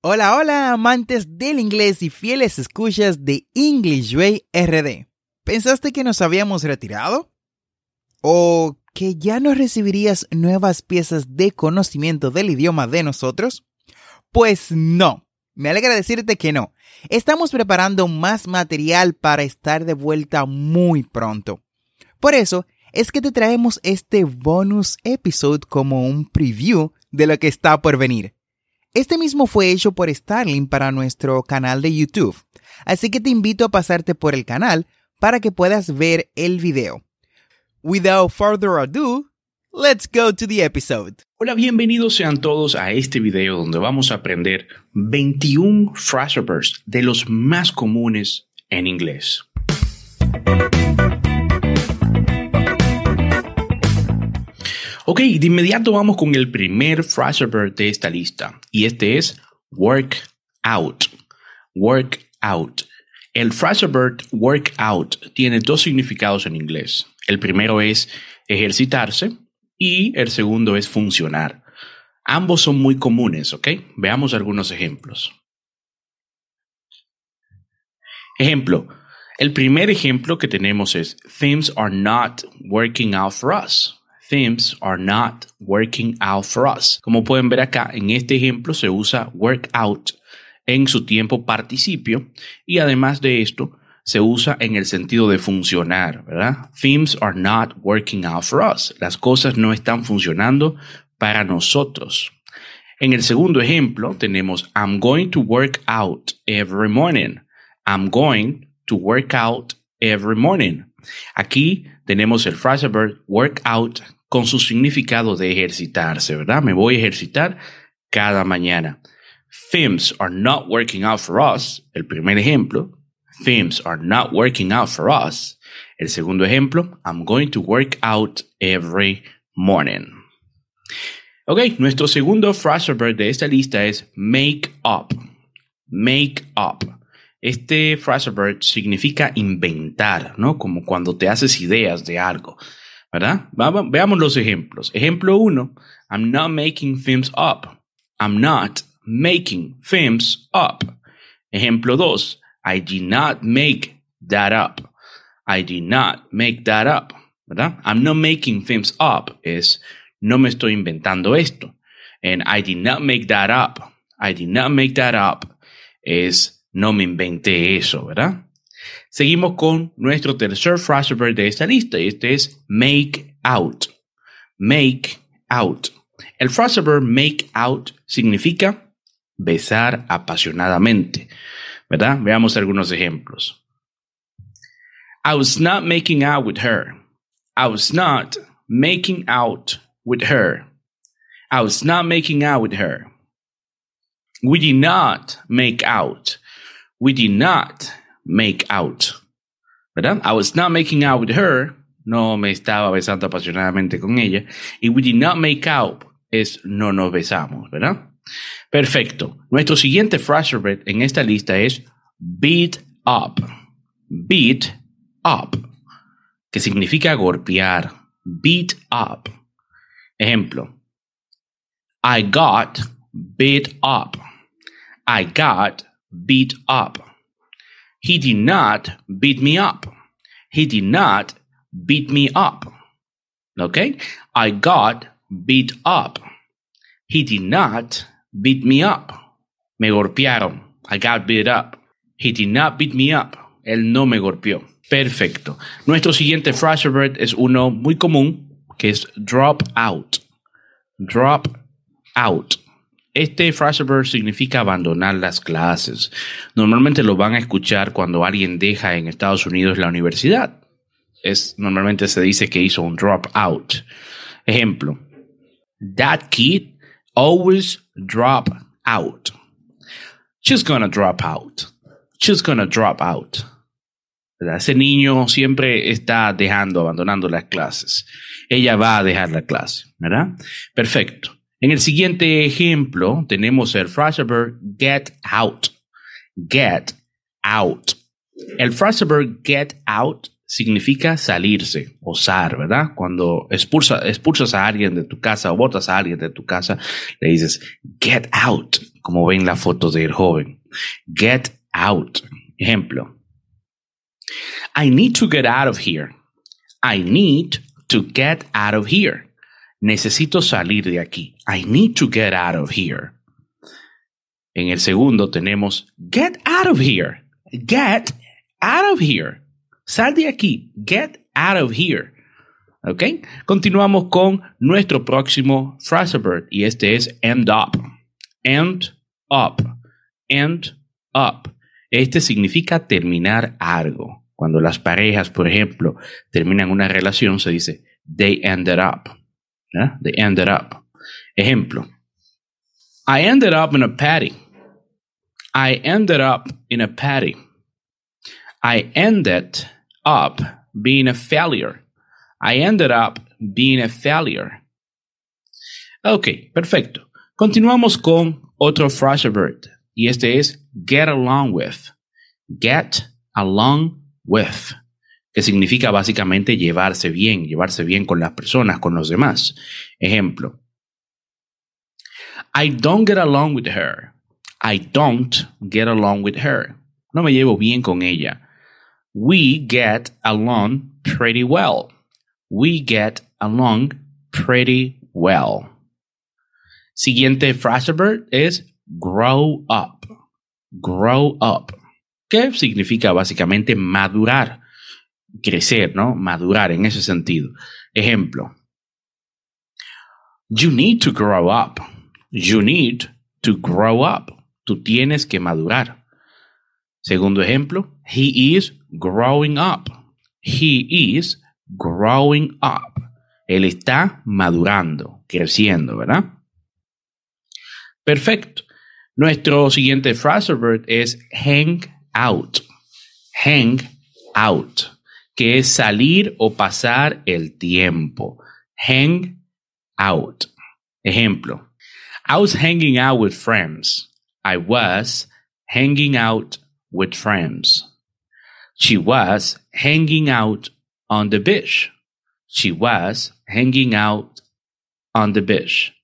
Hola, hola, amantes del inglés y fieles escuchas de English Way RD. ¿Pensaste que nos habíamos retirado? ¿O que ya no recibirías nuevas piezas de conocimiento del idioma de nosotros? Pues no. Me alegra decirte que no. Estamos preparando más material para estar de vuelta muy pronto. Por eso es que te traemos este bonus episode como un preview de lo que está por venir. Este mismo fue hecho por Starling para nuestro canal de YouTube, así que te invito a pasarte por el canal para que puedas ver el video. Without further ado, let's go to the episode. Hola, bienvenidos sean todos a este video donde vamos a aprender 21 phrase de los más comunes en inglés. Ok, de inmediato vamos con el primer phrase de esta lista y este es work out. Work out. El phrase work out tiene dos significados en inglés. El primero es ejercitarse y el segundo es funcionar. Ambos son muy comunes, ¿ok? Veamos algunos ejemplos. Ejemplo. El primer ejemplo que tenemos es Things are not working out for us themes are not working out for us. Como pueden ver acá, en este ejemplo se usa work out en su tiempo participio y además de esto se usa en el sentido de funcionar, ¿verdad? Things are not working out for us. Las cosas no están funcionando para nosotros. En el segundo ejemplo tenemos I'm going to work out every morning. I'm going to work out every morning. Aquí tenemos el phrase verb work out con su significado de ejercitarse, ¿verdad? Me voy a ejercitar cada mañana. Things are not working out for us. El primer ejemplo. Things are not working out for us. El segundo ejemplo. I'm going to work out every morning. Ok, nuestro segundo phrase de esta lista es make up. Make up. Este phrase significa inventar, ¿no? Como cuando te haces ideas de algo. ¿Verdad? veamos los ejemplos. Ejemplo uno, I'm not making films up. I'm not making films up. Ejemplo dos, I did not make that up. I did not make that up, ¿verdad? I'm not making films up es no me estoy inventando esto. And I did not make that up. I did not make that up es no me inventé eso, ¿verdad? Seguimos con nuestro tercer phrase de esta lista y este es make out. Make out. El phrase make out significa besar apasionadamente. ¿Verdad? Veamos algunos ejemplos. I was not making out with her. I was not making out with her. I was not making out with her. We did not make out. We did not make out. ¿Verdad? I was not making out with her. No me estaba besando apasionadamente con ella. Y we did not make out es no nos besamos, ¿verdad? Perfecto. Nuestro siguiente phrase en esta lista es beat up. Beat up. Que significa golpear. Beat up. Ejemplo. I got beat up. I got beat up. He did not beat me up. He did not beat me up. Okay? I got beat up. He did not beat me up. Me golpearon. I got beat up. He did not beat me up. Él no me golpeó. Perfecto. Nuestro siguiente phrase es uno muy común, que es drop out. Drop out. Este phrase significa abandonar las clases. Normalmente lo van a escuchar cuando alguien deja en Estados Unidos la universidad. Es, normalmente se dice que hizo un drop out. Ejemplo. That kid always drop out. She's gonna drop out. She's gonna drop out. Ese niño siempre está dejando, abandonando las clases. Ella va a dejar la clase, ¿verdad? Perfecto. En el siguiente ejemplo tenemos el frase verb get out. Get out. El frase verb get out significa salirse, osar, ¿verdad? Cuando expulsa, expulsas a alguien de tu casa o botas a alguien de tu casa, le dices get out, como ven la foto del joven. Get out. Ejemplo. I need to get out of here. I need to get out of here. Necesito salir de aquí. I need to get out of here. En el segundo tenemos get out of here. Get out of here. Sal de aquí. Get out of here. ¿Ok? Continuamos con nuestro próximo verb y este es end up. End up. End up. Este significa terminar algo. Cuando las parejas, por ejemplo, terminan una relación, se dice they ended up. They ended up. Ejemplo. I ended up in a party. I ended up in a party. I ended up being a failure. I ended up being a failure. Ok, perfecto. Continuamos con otro phrase verb y este es get along with. Get along with, que significa básicamente llevarse bien, llevarse bien con las personas, con los demás. Ejemplo. I don't get along with her. I don't get along with her. No me llevo bien con ella. We get along pretty well. We get along pretty well. Siguiente phrase es grow up. Grow up. ¿Qué significa básicamente madurar, crecer, ¿no? Madurar en ese sentido. Ejemplo. You need to grow up. You need to grow up. Tú tienes que madurar. Segundo ejemplo. He is growing up. He is growing up. Él está madurando, creciendo, ¿verdad? Perfecto. Nuestro siguiente verb es hang out. Hang out, que es salir o pasar el tiempo. Hang out. Ejemplo. I was hanging out with friends. I was hanging out with friends. She was hanging out on the beach. She was hanging out on the beach.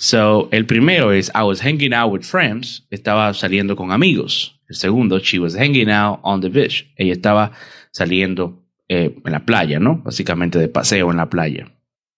So, el primero es I was hanging out with friends. Estaba saliendo con amigos. El segundo, she was hanging out on the beach. Ella estaba saliendo eh, en la playa, ¿no? Básicamente de paseo en la playa.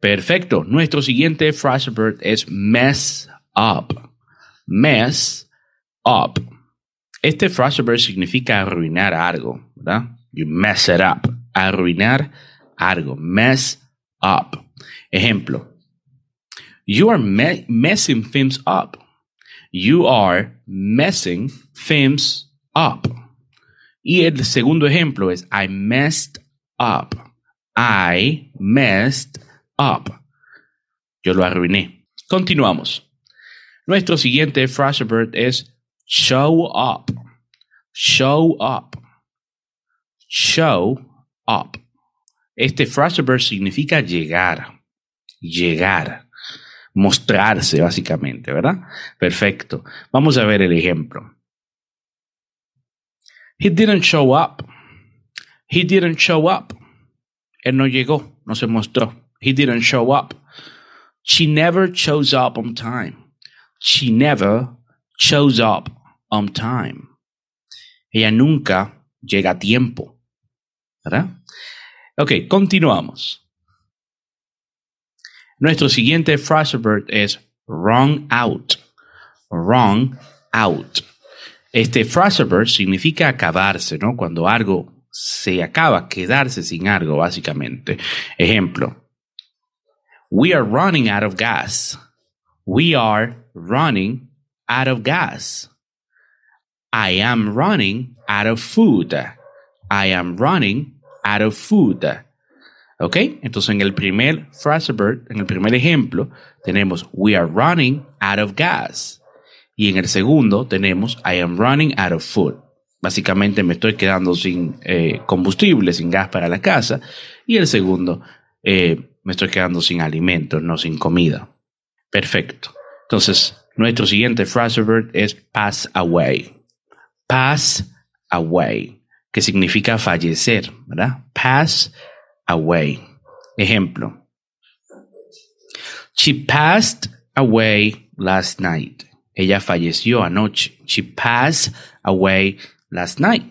Perfecto. Nuestro siguiente phrase verb es mess up. Mess up. Este phrase verb significa arruinar algo, ¿verdad? You mess it up. Arruinar algo. Mess up. Ejemplo. You are messing things up. You are messing things up. Y el segundo ejemplo es I messed up. I messed up. Yo lo arruiné. Continuamos. Nuestro siguiente phrase verb es show up. Show up. Show up. Este phrase verb significa llegar. Llegar mostrarse básicamente, ¿verdad? Perfecto. Vamos a ver el ejemplo. He didn't show up. He didn't show up. Él no llegó, no se mostró. He didn't show up. She never shows up on time. She never shows up on time. Ella nunca llega a tiempo. ¿Verdad? Ok, continuamos. Nuestro siguiente phrase verb es wrong out. Wrong out. Este phrase verb significa acabarse, ¿no? Cuando algo se acaba, quedarse sin algo, básicamente. Ejemplo. We are running out of gas. We are running out of gas. I am running out of food. I am running out of food. ¿Ok? Entonces en el primer phrase verb, en el primer ejemplo, tenemos We are running out of gas. Y en el segundo tenemos I am running out of food. básicamente me estoy quedando sin eh, combustible, sin gas para la casa. Y el segundo, eh, me estoy quedando sin alimentos, no sin comida. Perfecto. Entonces, nuestro siguiente phrase verb es pass away. Pass away, que significa fallecer, ¿verdad? Pass away. Ejemplo. She passed away last night. Ella falleció anoche. She passed away last night.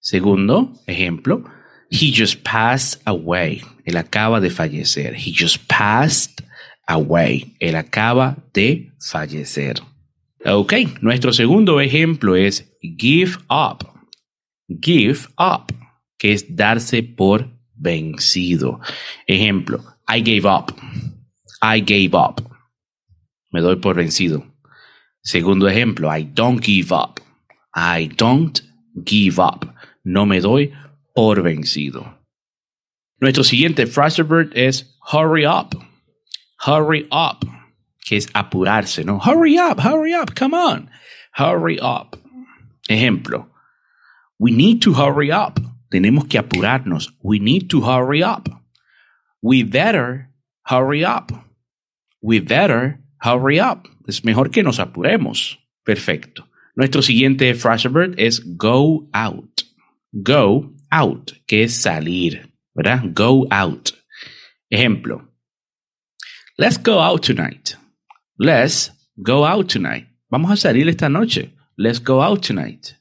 Segundo ejemplo. He just passed away. Él acaba de fallecer. He just passed away. Él acaba de fallecer. Ok, nuestro segundo ejemplo es give up. Give up, que es darse por vencido. Ejemplo, I gave up. I gave up. Me doy por vencido. Segundo ejemplo, I don't give up. I don't give up. No me doy por vencido. Nuestro siguiente phrase verb es hurry up. Hurry up, que es apurarse, ¿no? Hurry up, hurry up, come on. Hurry up. Ejemplo, we need to hurry up. Tenemos que apurarnos. We need to hurry up. We better hurry up. We better hurry up. Es mejor que nos apuremos. Perfecto. Nuestro siguiente phrase verb es go out. Go out, que es salir, ¿verdad? Go out. Ejemplo. Let's go out tonight. Let's go out tonight. Vamos a salir esta noche. Let's go out tonight.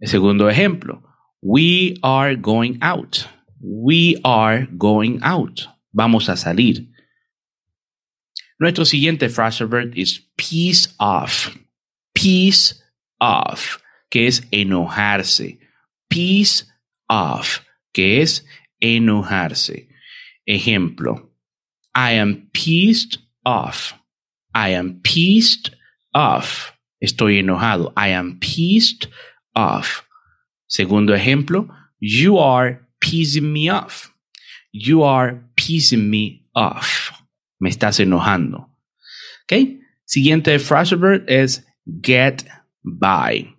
El segundo ejemplo. We are going out. We are going out. Vamos a salir. Nuestro siguiente phrase verb es peace off. Peace off, que es enojarse. Peace off, que es enojarse. Ejemplo. I am pissed off. I am pissed off. Estoy enojado. I am pissed off. Segundo ejemplo. You are pissing me off. You are pissing me off. Me estás enojando. ¿Ok? Siguiente phrase verb es get by.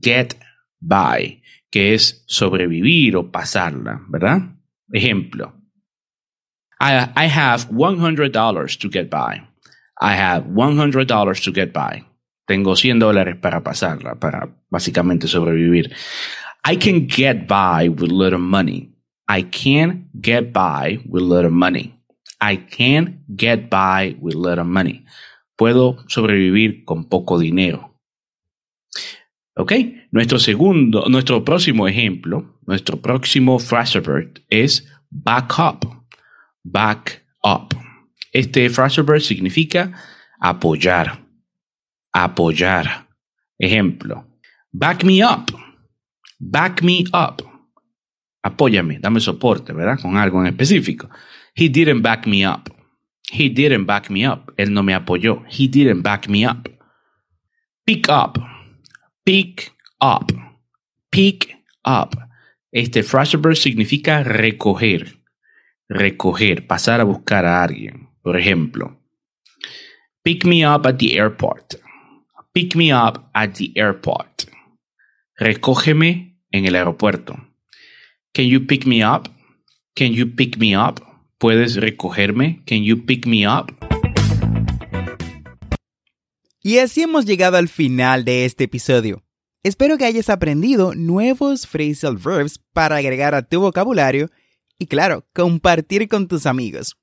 Get by, que es sobrevivir o pasarla, ¿verdad? Ejemplo. I, I have $100 to get by. I have $100 to get by. Tengo 100 dólares para pasarla, para básicamente sobrevivir. I can get by with little money. I can get by with little money. I can get by with little money. Puedo sobrevivir con poco dinero. ¿Ok? Nuestro segundo, nuestro próximo ejemplo, nuestro próximo verb es back up. Back up. Este verb significa apoyar. Apoyar. Ejemplo. Back me up. Back me up. Apóyame, dame soporte, ¿verdad? Con algo en específico. He didn't back me up. He didn't back me up. Él no me apoyó. He didn't back me up. Pick up. Pick up. Pick up. Este phrase verb significa recoger. Recoger, pasar a buscar a alguien. Por ejemplo, pick me up at the airport. Pick me up at the airport. Recógeme en el aeropuerto. Can you pick me up? Can you pick me up? ¿Puedes recogerme? Can you pick me up? Y así hemos llegado al final de este episodio. Espero que hayas aprendido nuevos phrasal verbs para agregar a tu vocabulario y claro, compartir con tus amigos.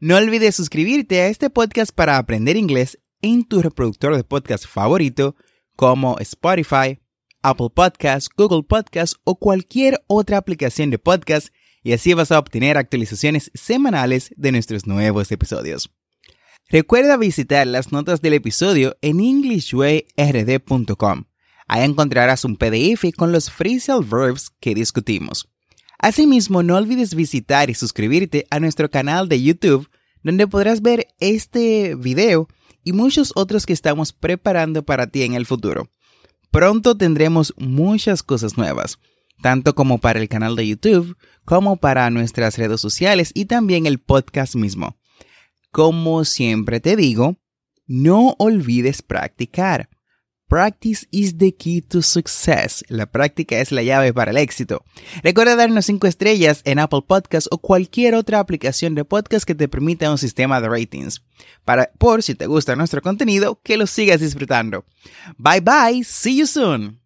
No olvides suscribirte a este podcast para aprender inglés en tu reproductor de podcast favorito como Spotify, Apple Podcasts, Google Podcasts o cualquier otra aplicación de podcast y así vas a obtener actualizaciones semanales de nuestros nuevos episodios. Recuerda visitar las notas del episodio en englishwayrd.com. Ahí encontrarás un PDF con los phrasal verbs que discutimos. Asimismo, no olvides visitar y suscribirte a nuestro canal de YouTube, donde podrás ver este video y muchos otros que estamos preparando para ti en el futuro. Pronto tendremos muchas cosas nuevas, tanto como para el canal de YouTube, como para nuestras redes sociales y también el podcast mismo. Como siempre te digo, no olvides practicar. Practice is the key to success. La práctica es la llave para el éxito. Recuerda darnos 5 estrellas en Apple Podcasts o cualquier otra aplicación de podcast que te permita un sistema de ratings. Para, por si te gusta nuestro contenido, que lo sigas disfrutando. Bye bye, see you soon.